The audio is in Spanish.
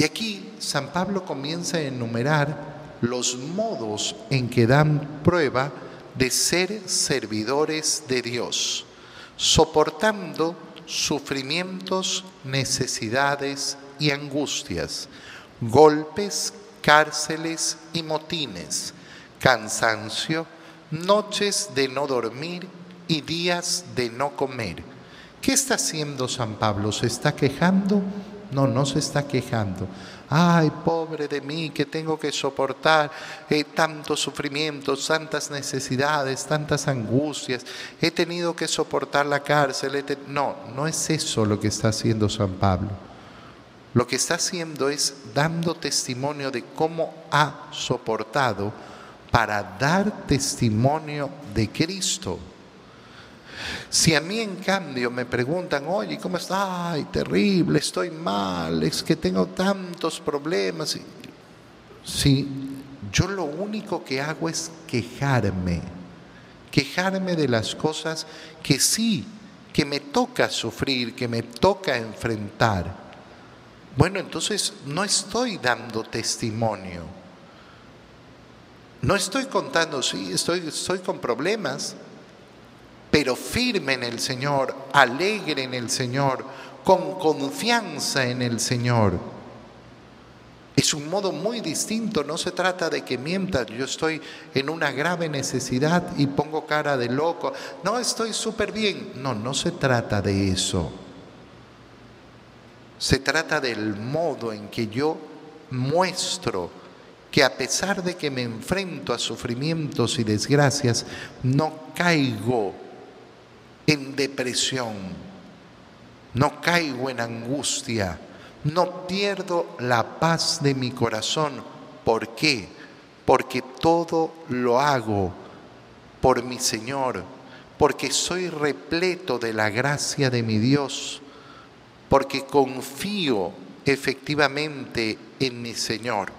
Y aquí San Pablo comienza a enumerar los modos en que dan prueba de ser servidores de Dios, soportando sufrimientos, necesidades y angustias, golpes, cárceles y motines, cansancio, noches de no dormir y días de no comer. ¿Qué está haciendo San Pablo? ¿Se está quejando? No, no se está quejando. Ay, pobre de mí, que tengo que soportar eh, tantos sufrimientos, tantas necesidades, tantas angustias. He tenido que soportar la cárcel. No, no es eso lo que está haciendo San Pablo. Lo que está haciendo es dando testimonio de cómo ha soportado para dar testimonio de Cristo. Si a mí en cambio me preguntan, oye, ¿cómo estás? Ay, terrible, estoy mal, es que tengo tantos problemas. Si yo lo único que hago es quejarme, quejarme de las cosas que sí, que me toca sufrir, que me toca enfrentar. Bueno, entonces no estoy dando testimonio. No estoy contando, sí, estoy, estoy con problemas, pero firme en el Señor, alegre en el Señor, con confianza en el Señor. Es un modo muy distinto, no se trata de que mientas, yo estoy en una grave necesidad y pongo cara de loco, no estoy súper bien, no, no se trata de eso. Se trata del modo en que yo muestro que a pesar de que me enfrento a sufrimientos y desgracias, no caigo en depresión, no caigo en angustia, no pierdo la paz de mi corazón. ¿Por qué? Porque todo lo hago por mi Señor, porque soy repleto de la gracia de mi Dios, porque confío efectivamente en mi Señor.